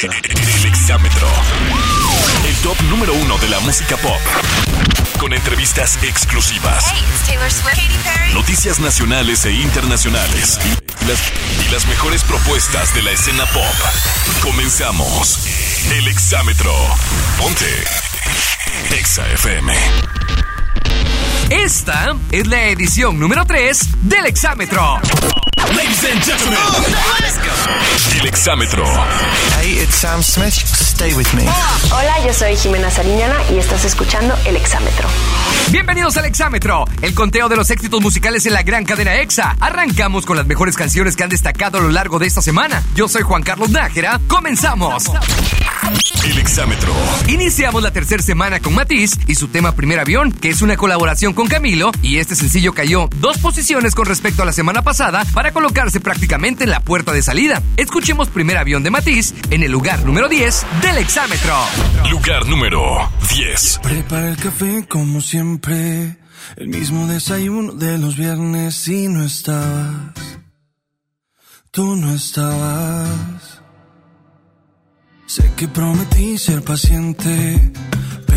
El Exámetro. El top número uno de la música pop. Con entrevistas exclusivas. Hey, it's Taylor Swift. Katy Perry. Noticias nacionales e internacionales. Y las, y las mejores propuestas de la escena pop. Comenzamos. El Exámetro. Ponte. Exa FM. Esta es la edición número 3 del Exámetro. Ladies and gentlemen. El Exámetro. Hey, it's Sam Smith. Stay with me. Hola, yo soy Jimena Sariñana y estás escuchando El Exámetro. Bienvenidos al Exámetro, el conteo de los éxitos musicales en la gran cadena EXA. Arrancamos con las mejores canciones que han destacado a lo largo de esta semana. Yo soy Juan Carlos Nájera. ¡Comenzamos! El Exámetro. Iniciamos la tercera semana con Matiz y su tema Primer Avión, que es una colaboración con Camilo, y este sencillo cayó dos posiciones con respecto a la semana pasada para colocarse prácticamente en la puerta de salida. Escuchemos Primer Avión de Matiz en el lugar número 10 del Exámetro. Lugar número 10. Prepara el café como siempre, el mismo desayuno de los viernes y no estabas. Tú no estabas. Sé que prometí ser paciente,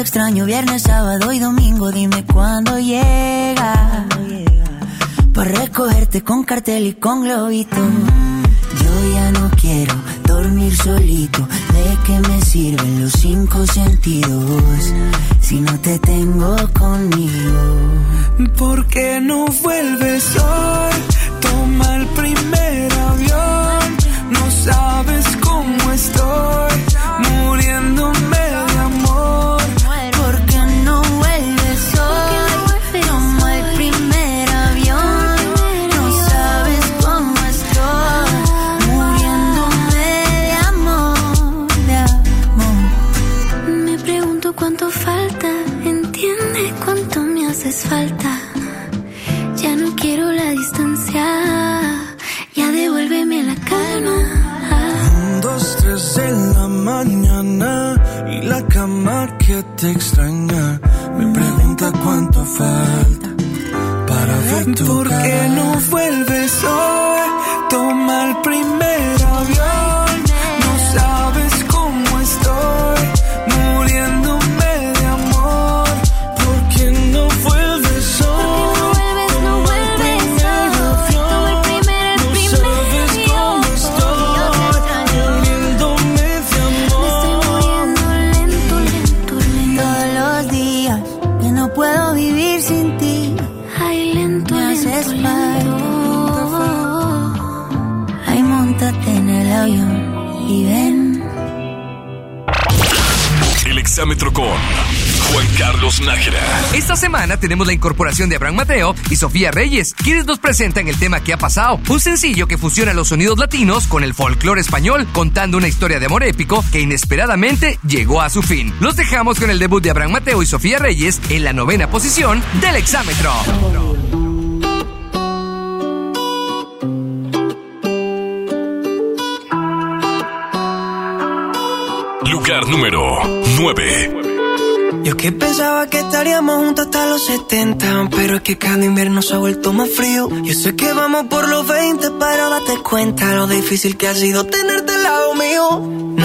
extraño viernes, sábado y domingo. Dime cuándo llega. Para recogerte con cartel y con globito. Semana tenemos la incorporación de Abraham Mateo y Sofía Reyes, quienes nos presentan el tema que ha pasado, un sencillo que fusiona los sonidos latinos con el folclore español, contando una historia de amor épico que inesperadamente llegó a su fin. Los dejamos con el debut de Abraham Mateo y Sofía Reyes en la novena posición del Exámetro. Lugar número 9. Yo que pensaba que estaríamos juntos hasta los 70 Pero es que cada invierno se ha vuelto más frío. Yo sé que vamos por los 20 Pero date cuenta lo difícil que ha sido tenerte al lado mío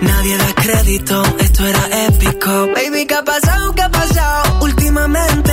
Nadie da crédito, esto era épico. Baby, qué ha pasado, qué ha pasado. Últimamente,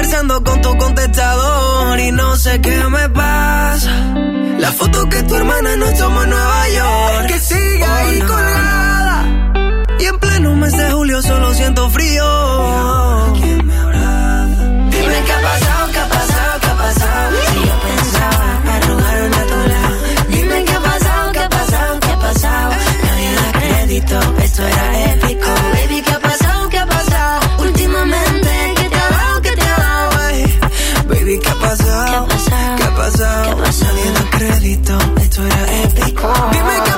conversando con tu contestador y no sé qué me pasa. La foto que tu hermana nos tomó en Nueva York, que sigue ahí colgada. Y en pleno mes de julio solo siento frío. ¿Quién me abraza? Dime qué ha pasado, qué ha pasado, qué ha pasado. Si yo pensaba arrugarme a tu lado. Dime qué ha pasado, qué ha pasado, qué ha pasado. Nadie da crédito, esto era épico. Pasado? Nadie da crédito, esto era épico. Dime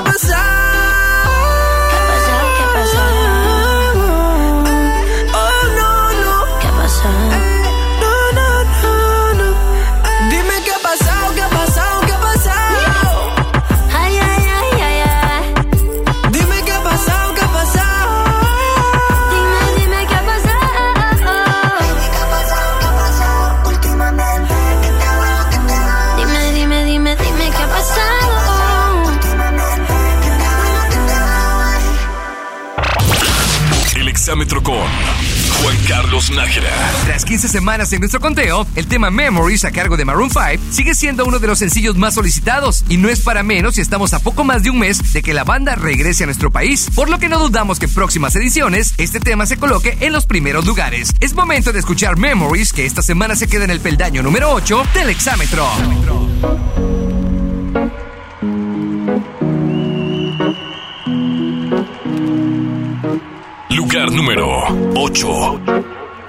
15 semanas en nuestro conteo, el tema Memories a cargo de Maroon 5 sigue siendo uno de los sencillos más solicitados y no es para menos si estamos a poco más de un mes de que la banda regrese a nuestro país, por lo que no dudamos que en próximas ediciones este tema se coloque en los primeros lugares. Es momento de escuchar Memories que esta semana se queda en el peldaño número 8 del exámetro. Lugar número 8.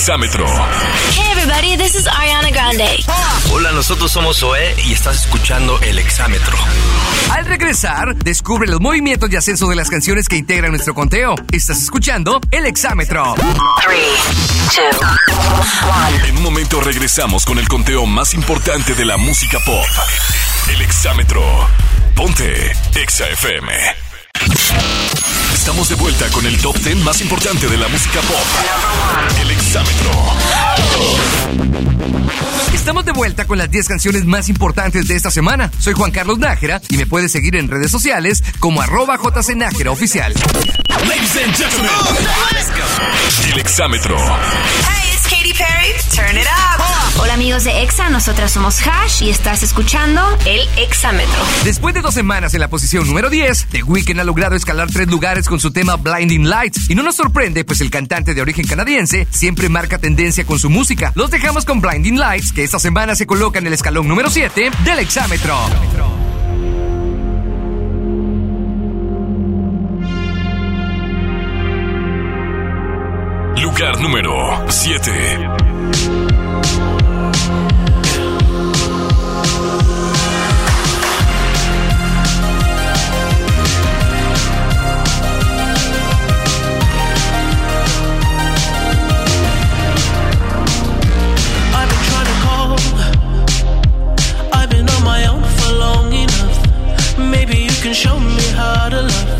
exámetro. Hey everybody, this is Ariana Grande. Hola, nosotros somos Zoé y estás escuchando El Exámetro. Al regresar, descubre los movimientos y ascenso de las canciones que integran nuestro conteo. Estás escuchando El Exámetro. En un momento regresamos con el conteo más importante de la música pop. El Exámetro. Ponte Exa FM. Estamos de vuelta con el top 10 más importante de la música pop. El Exámetro. Estamos de vuelta con las 10 canciones más importantes de esta semana. Soy Juan Carlos Nájera y me puedes seguir en redes sociales como arroba jcnájera oficial. Ladies and gentlemen, el Exámetro. Hey, it's Katy Perry. Turn it up. Hola amigos de EXA, nosotras somos Hash y estás escuchando El Exámetro. Después de dos semanas en la posición número 10, The Weeknd ha logrado escalar tres lugares con su tema Blinding Lights. Y no nos sorprende, pues el cantante de origen canadiense siempre marca tendencia con su música. Los dejamos con Blinding Lights, que esta semana se coloca en el escalón número 7 del Exámetro. Maybe you can show me how to love.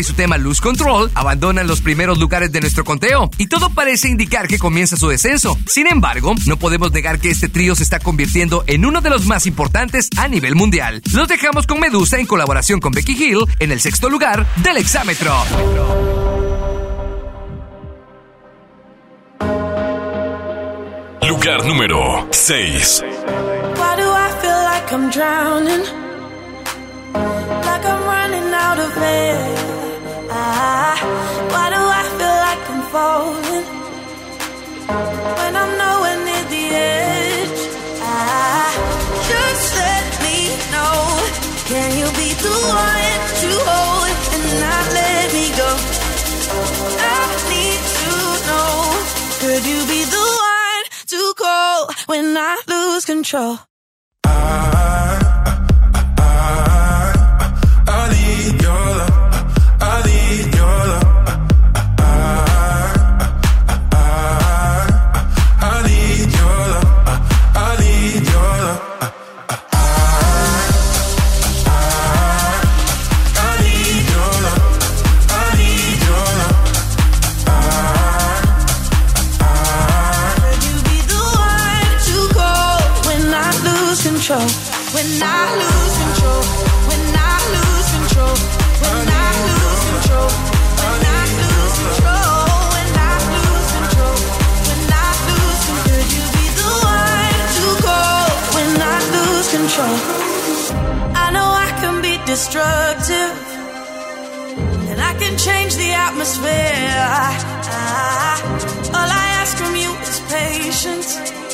y su tema Lose Control abandonan los primeros lugares de nuestro conteo y todo parece indicar que comienza su descenso. Sin embargo, no podemos negar que este trío se está convirtiendo en uno de los más importantes a nivel mundial. Los dejamos con Medusa en colaboración con Becky Hill en el sexto lugar del exámetro. Lugar número 6. Why do I feel like I'm drowning? Like I'm running out of air. Why do I feel like I'm falling? When I'm nowhere near the edge. Just let me know. Can you be the one to hold and not let me go? I need to know. Could you be the one to call when I lose control? Destructive. And I can change the atmosphere. Ah, all I ask from you is patience.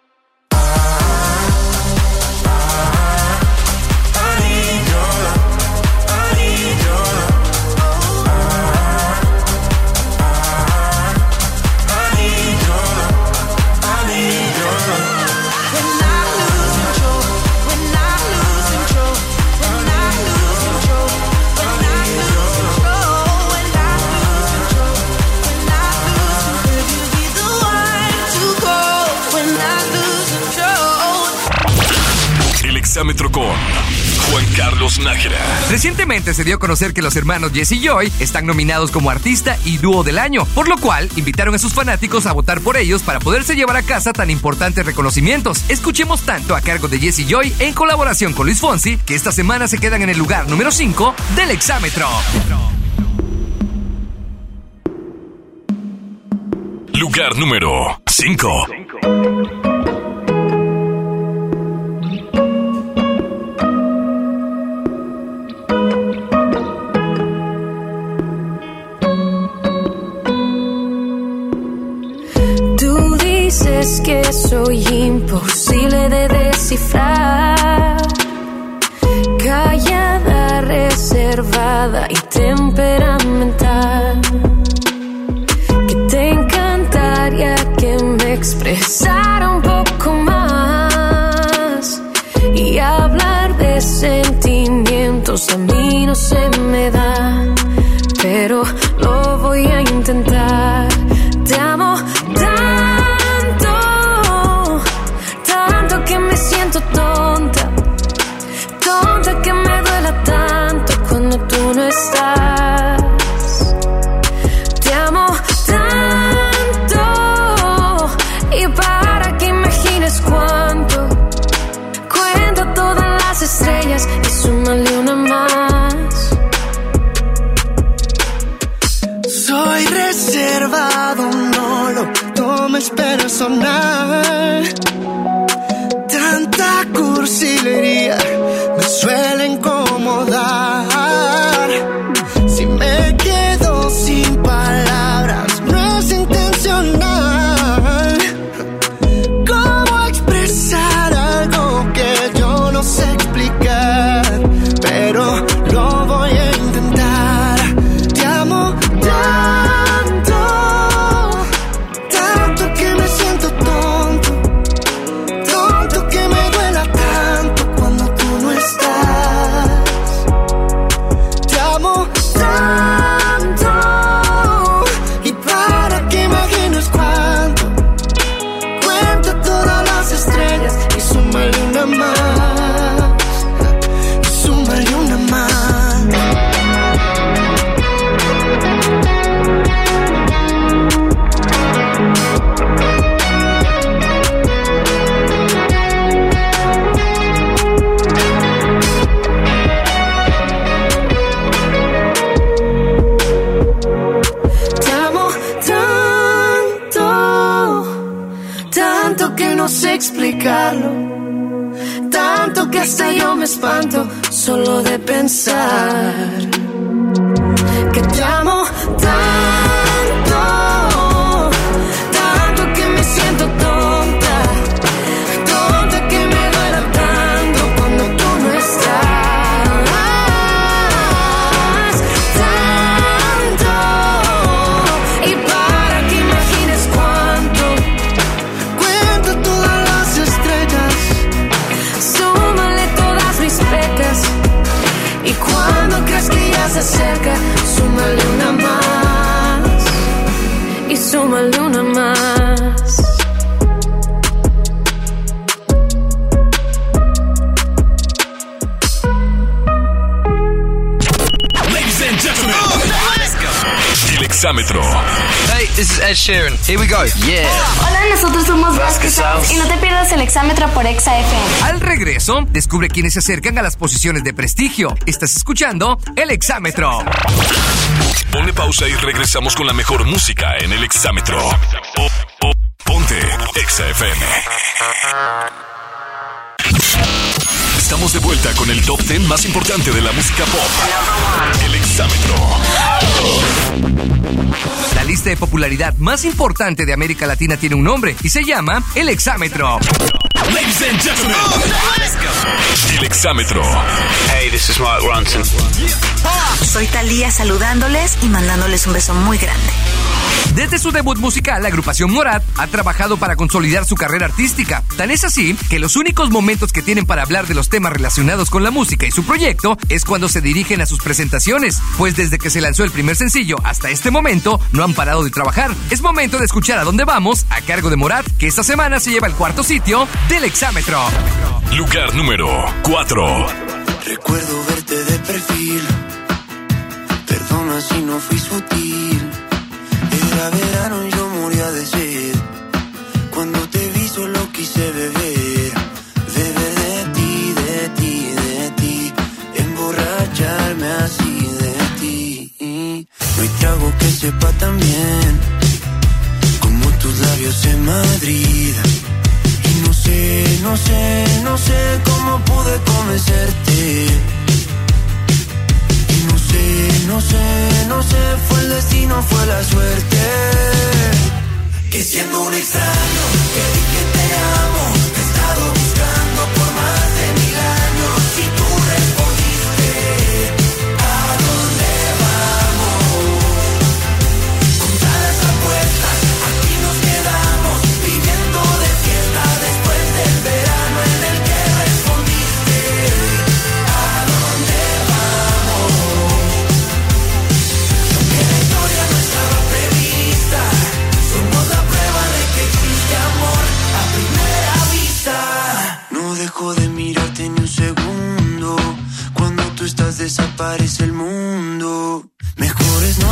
Exámetro con Juan Carlos Nájera. Recientemente se dio a conocer que los hermanos Jesse y Joy están nominados como artista y dúo del año, por lo cual invitaron a sus fanáticos a votar por ellos para poderse llevar a casa tan importantes reconocimientos. Escuchemos tanto a cargo de Jesse y Joy en colaboración con Luis Fonsi, que esta semana se quedan en el lugar número 5 del exámetro. Lugar número 5. Dices que soy imposible de descifrar. Callada, reservada y temperamental. Que te encantaría que me expresara un poco más. Y hablar de sentimientos a mí no se Hey, this is Ed Sheeran. Here we go. Yeah. Hola, nosotros somos Vasquez y no te pierdas el exámetro por Exa FM. Al regreso, descubre quiénes se acercan a las posiciones de prestigio. Estás escuchando el exámetro. Pone pausa y regresamos con la mejor música en el exámetro. Po- po- Ponte Exa FM. Estamos de vuelta con el top 10 más importante de la música pop. El exámetro. La lista de popularidad más importante de América Latina tiene un nombre y se llama el exámetro. Ladies and gentlemen, el exámetro. Hey, this is Mark Ronson. Soy Talía saludándoles y mandándoles un beso muy grande. Desde su debut musical, la agrupación Morat ha trabajado para consolidar su carrera artística. Tan es así que los únicos momentos que tienen para hablar de los temas relacionados con la música y su proyecto es cuando se dirigen a sus presentaciones, pues desde que se lanzó el primer sencillo hasta este momento no han parado de trabajar. Es momento de escuchar a dónde vamos a cargo de Morat, que esta semana se lleva el cuarto sitio del exámetro. Lugar número 4. Recuerdo verte de perfil. Perdona si no fui sutil. Era verano yo moría de sed. Cuando te vi solo quise beber. Beber de ti, de ti, de ti. Emborracharme así de ti. No trago que sepa tan bien. Como tus labios en Madrid. Y no sé, no sé, no sé cómo pude convencerte. No sé, no sé, fue el destino, fue la suerte. Que siendo un extraño, que di que te amo,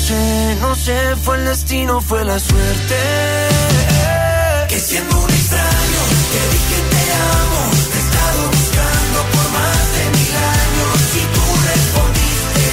No sé, no sé, fue el destino, fue la suerte. Que siendo un extraño, te di que te amo, te he estado buscando por más de mil años. Y tú respondiste,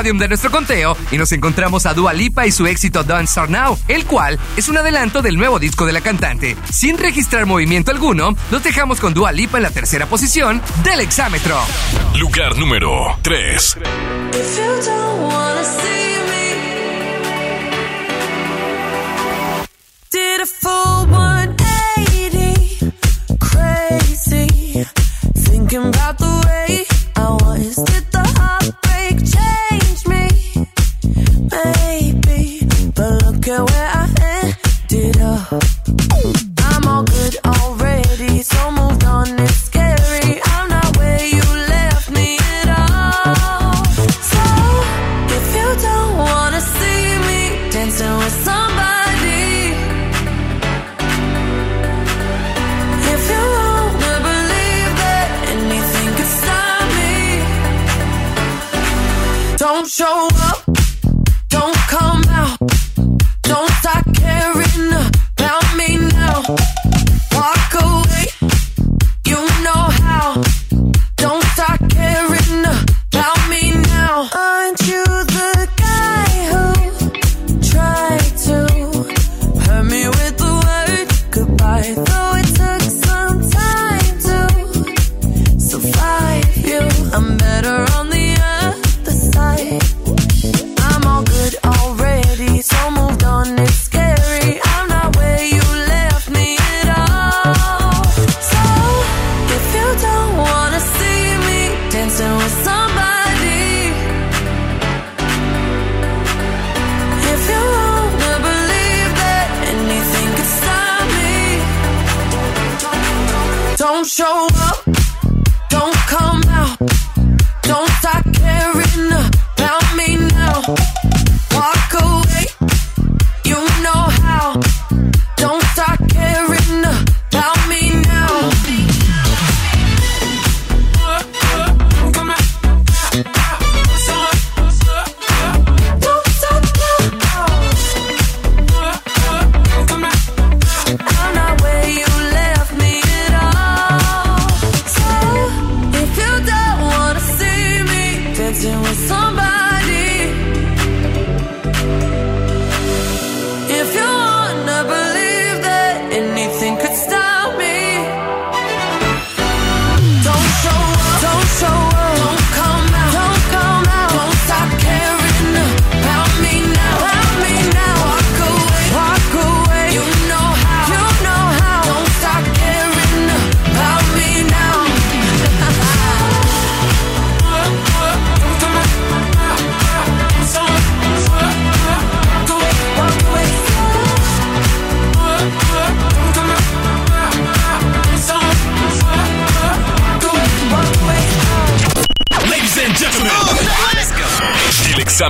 podium de nuestro conteo y nos encontramos a Dua Lipa y su éxito Don't Start Now, el cual es un adelanto del nuevo disco de la cantante. Sin registrar movimiento alguno, nos dejamos con Dua Lipa en la tercera posición del exámetro. Lugar número 3.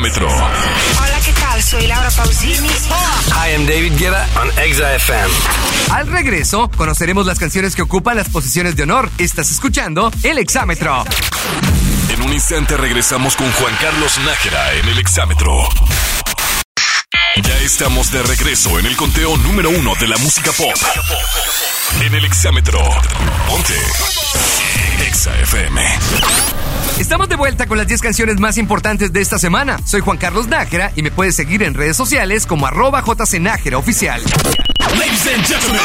Hola, ¿qué tal? Soy Laura Pausini. Hi, I'm David Guetta on Exa FM. Al regreso, conoceremos las canciones que ocupan las posiciones de honor. Estás escuchando el exámetro. En un instante regresamos con Juan Carlos Nájera en el exámetro. Ya estamos de regreso en el conteo número uno de la música pop. En el exámetro. Ponte. Exa FM. Estamos de vuelta con las 10 canciones más importantes de esta semana. Soy Juan Carlos Nájera y me puedes seguir en redes sociales como arroba jcnájera oficial. Ladies and gentlemen.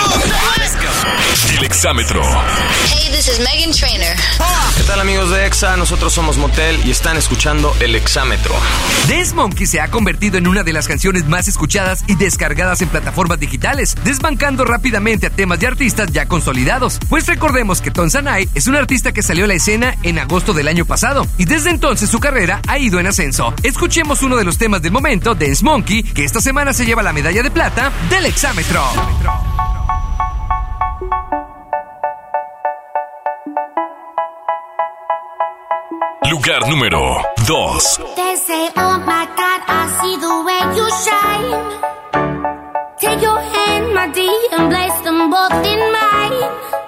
El exámetro. Hey, this is Megan Trainer. ¿Qué tal amigos de Exa? Nosotros somos Motel y están escuchando El Exámetro. Dance Monkey se ha convertido en una de las canciones más escuchadas y descargadas en plataformas digitales, desbancando rápidamente a temas de artistas ya consolidados. Pues recordemos que Tonsanay es un artista que salió a la escena en agosto del año pasado y desde entonces su carrera ha ido en ascenso. Escuchemos uno de los temas del momento, Dance Monkey, que esta semana se lleva la medalla de plata del exámetro. Lugar número 2. They say, oh my God, I see the way you shine. Take your hand, my dear, and place them both in mine.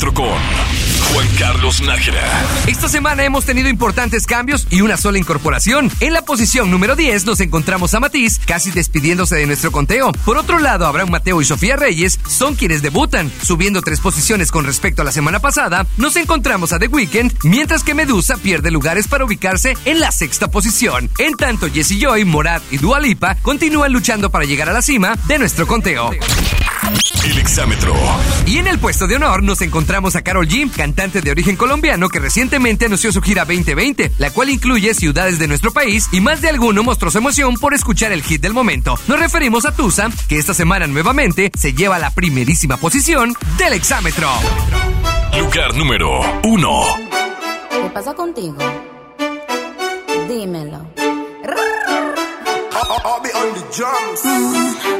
El exámetro con Juan Carlos Nájera. Esta semana hemos tenido importantes cambios y una sola incorporación. En la posición número 10 nos encontramos a Matiz, casi despidiéndose de nuestro conteo. Por otro lado, Abraham Mateo y Sofía Reyes son quienes debutan, subiendo tres posiciones con respecto a la semana pasada. Nos encontramos a The Weeknd, mientras que Medusa pierde lugares para ubicarse en la sexta posición. En tanto, Jessie Joy, Morat y Dua Lipa continúan luchando para llegar a la cima de nuestro conteo. El exámetro. Y en el puesto de honor nos encontramos a Carol G, cantante de origen colombiano que recientemente anunció su gira 2020, la cual incluye ciudades de nuestro país y más de alguno mostró su emoción por escuchar el hit del momento. Nos referimos a Tusa, que esta semana nuevamente se lleva la primerísima posición del exámetro. Lugar número 1. ¿Qué pasa contigo? Dímelo. Mm,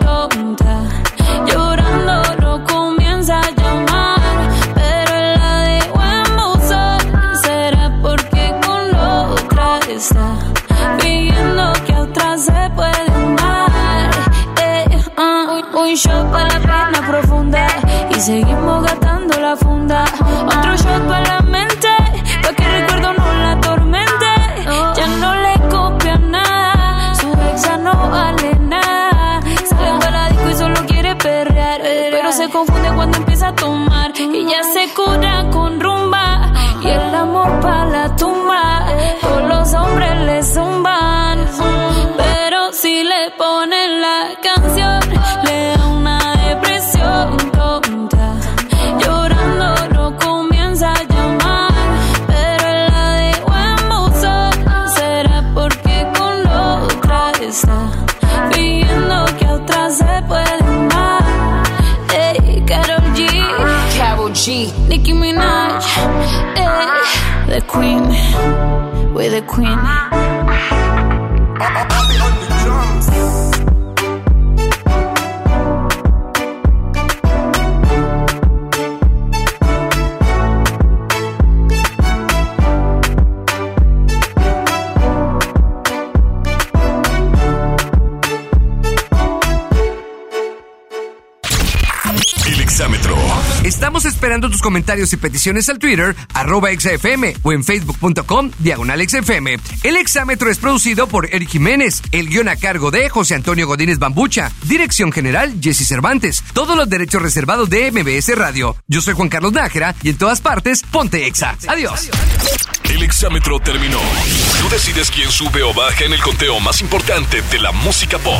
shot para la pena profunda y seguimos gastando la funda. Otro shot para la mente, pa' que el recuerdo no la atormente. Ya no le copia nada, su ex ya no vale nada. Sale para disco y solo quiere perrear, pero se confunde cuando empieza a tomar. Y ya se cura con rumba y el amor para la tumba. Todos los hombres le zumban, Nicki Minaj, eh, the queen, we're the queen. I'll be on the drums. Esperando tus comentarios y peticiones al Twitter, arroba XFM o en facebook.com, diagonal XFM. El exámetro es producido por Eric Jiménez, el guion a cargo de José Antonio Godínez Bambucha, dirección general Jesse Cervantes, todos los derechos reservados de MBS Radio. Yo soy Juan Carlos Nájera y en todas partes, ponte Exa. Adiós. El exámetro terminó. Tú decides quién sube o baja en el conteo más importante de la música pop.